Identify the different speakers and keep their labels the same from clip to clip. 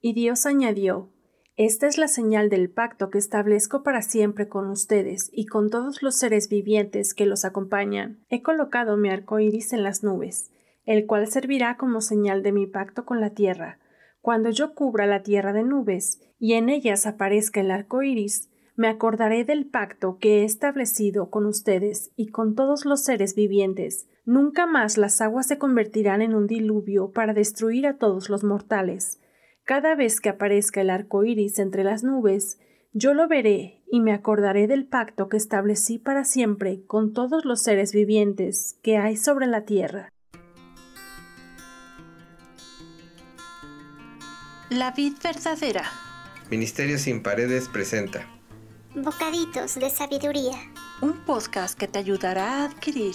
Speaker 1: Y Dios añadió, Esta es la señal del pacto que establezco para siempre con ustedes y con todos los seres vivientes que los acompañan. He colocado mi arco iris en las nubes, el cual servirá como señal de mi pacto con la tierra. Cuando yo cubra la tierra de nubes y en ellas aparezca el arco iris, me acordaré del pacto que he establecido con ustedes y con todos los seres vivientes. Nunca más las aguas se convertirán en un diluvio para destruir a todos los mortales. Cada vez que aparezca el arco iris entre las nubes, yo lo veré y me acordaré del pacto que establecí para siempre con todos los seres vivientes que hay sobre la tierra.
Speaker 2: La vid verdadera.
Speaker 3: Ministerio sin paredes presenta.
Speaker 4: Bocaditos de sabiduría.
Speaker 2: Un podcast que te ayudará a adquirir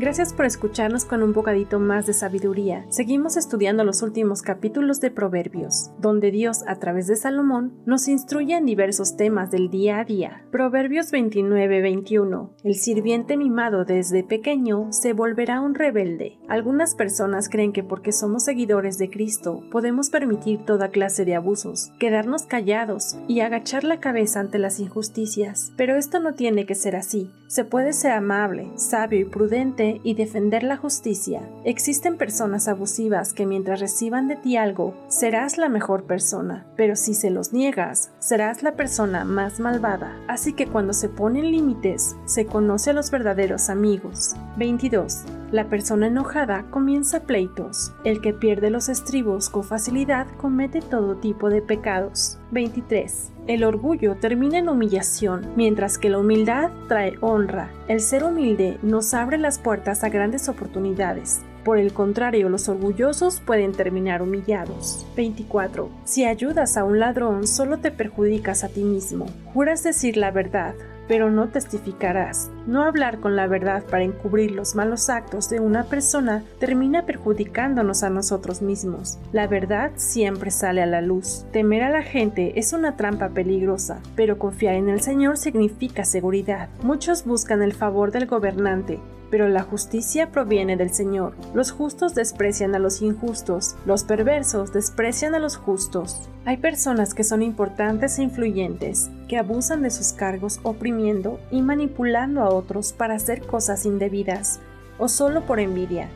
Speaker 1: Gracias por escucharnos con un bocadito más de sabiduría. Seguimos estudiando los últimos capítulos de Proverbios, donde Dios, a través de Salomón, nos instruye en diversos temas del día a día. Proverbios 29-21. El sirviente mimado desde pequeño se volverá un rebelde. Algunas personas creen que porque somos seguidores de Cristo podemos permitir toda clase de abusos, quedarnos callados y agachar la cabeza ante las injusticias. Pero esto no tiene que ser así. Se puede ser amable, sabio y prudente y defender la justicia. Existen personas abusivas que mientras reciban de ti algo, serás la mejor persona, pero si se los niegas, serás la persona más malvada. Así que cuando se ponen límites, se conoce a los verdaderos amigos. 22. La persona enojada comienza pleitos. El que pierde los estribos con facilidad comete todo tipo de pecados. 23. El orgullo termina en humillación, mientras que la humildad trae honra. El ser humilde nos abre las puertas a grandes oportunidades. Por el contrario, los orgullosos pueden terminar humillados. 24. Si ayudas a un ladrón, solo te perjudicas a ti mismo. Juras decir la verdad, pero no testificarás. No hablar con la verdad para encubrir los malos actos de una persona termina perjudicándonos a nosotros mismos. La verdad siempre sale a la luz. Temer a la gente es una trampa peligrosa, pero confiar en el Señor significa seguridad. Muchos buscan el favor del gobernante, pero la justicia proviene del Señor. Los justos desprecian a los injustos, los perversos desprecian a los justos. Hay personas que son importantes e influyentes, que abusan de sus cargos oprimiendo y manipulando a otros para hacer cosas indebidas, o solo por envidia.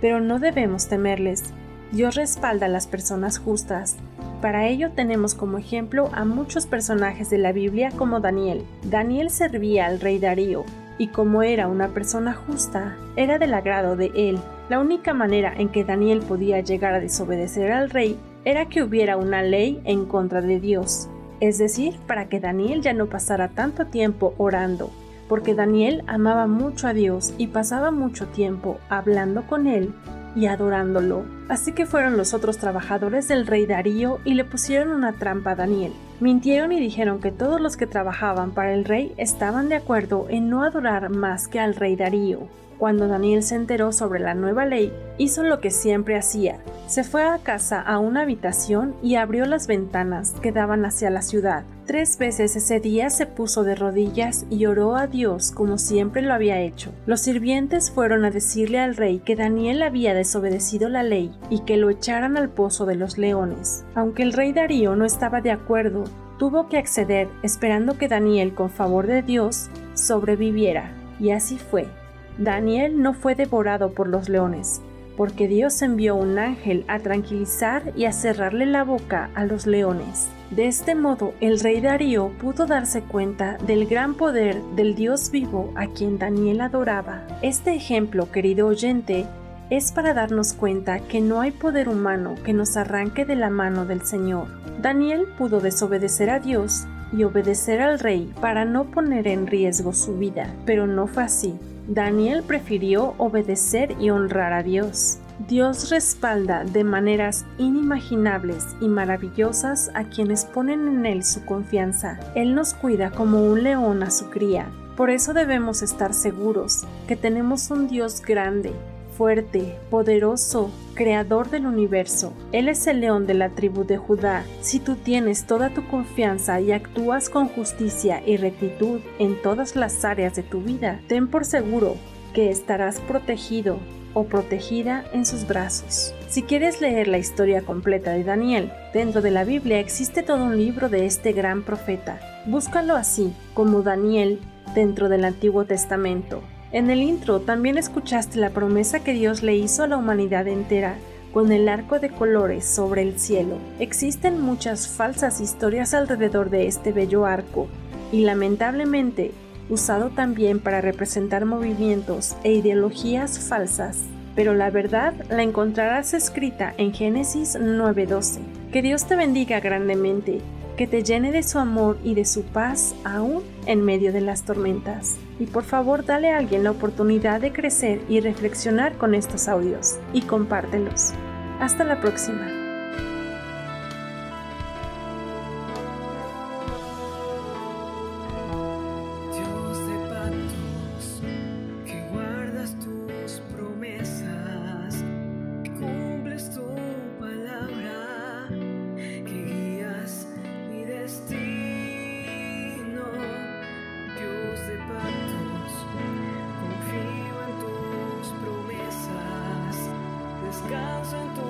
Speaker 1: Pero no debemos temerles. Dios respalda a las personas justas. Para ello tenemos como ejemplo a muchos personajes de la Biblia como Daniel. Daniel servía al rey Darío, y como era una persona justa, era del agrado de él. La única manera en que Daniel podía llegar a desobedecer al rey era que hubiera una ley en contra de Dios, es decir, para que Daniel ya no pasara tanto tiempo orando, porque Daniel amaba mucho a Dios y pasaba mucho tiempo hablando con él y adorándolo. Así que fueron los otros trabajadores del rey Darío y le pusieron una trampa a Daniel. Mintieron y dijeron que todos los que trabajaban para el rey estaban de acuerdo en no adorar más que al rey Darío. Cuando Daniel se enteró sobre la nueva ley, hizo lo que siempre hacía. Se fue a casa a una habitación y abrió las ventanas que daban hacia la ciudad. Tres veces ese día se puso de rodillas y oró a Dios como siempre lo había hecho. Los sirvientes fueron a decirle al rey que Daniel había desobedecido la ley y que lo echaran al pozo de los leones. Aunque el rey Darío no estaba de acuerdo, tuvo que acceder esperando que Daniel, con favor de Dios, sobreviviera. Y así fue. Daniel no fue devorado por los leones, porque Dios envió un ángel a tranquilizar y a cerrarle la boca a los leones. De este modo, el rey Darío pudo darse cuenta del gran poder del Dios vivo a quien Daniel adoraba. Este ejemplo, querido oyente, es para darnos cuenta que no hay poder humano que nos arranque de la mano del Señor. Daniel pudo desobedecer a Dios y obedecer al rey para no poner en riesgo su vida, pero no fue así. Daniel prefirió obedecer y honrar a Dios. Dios respalda de maneras inimaginables y maravillosas a quienes ponen en Él su confianza. Él nos cuida como un león a su cría. Por eso debemos estar seguros que tenemos un Dios grande, fuerte, poderoso, creador del universo. Él es el león de la tribu de Judá. Si tú tienes toda tu confianza y actúas con justicia y rectitud en todas las áreas de tu vida, ten por seguro que estarás protegido o protegida en sus brazos. Si quieres leer la historia completa de Daniel, dentro de la Biblia existe todo un libro de este gran profeta. Búscalo así, como Daniel, dentro del Antiguo Testamento. En el intro también escuchaste la promesa que Dios le hizo a la humanidad entera con el arco de colores sobre el cielo. Existen muchas falsas historias alrededor de este bello arco y lamentablemente usado también para representar movimientos e ideologías falsas, pero la verdad la encontrarás escrita en Génesis 9:12. Que Dios te bendiga grandemente, que te llene de su amor y de su paz aún en medio de las tormentas. Y por favor dale a alguien la oportunidad de crecer y reflexionar con estos audios y compártelos. Hasta la próxima.
Speaker 5: Descanso en tu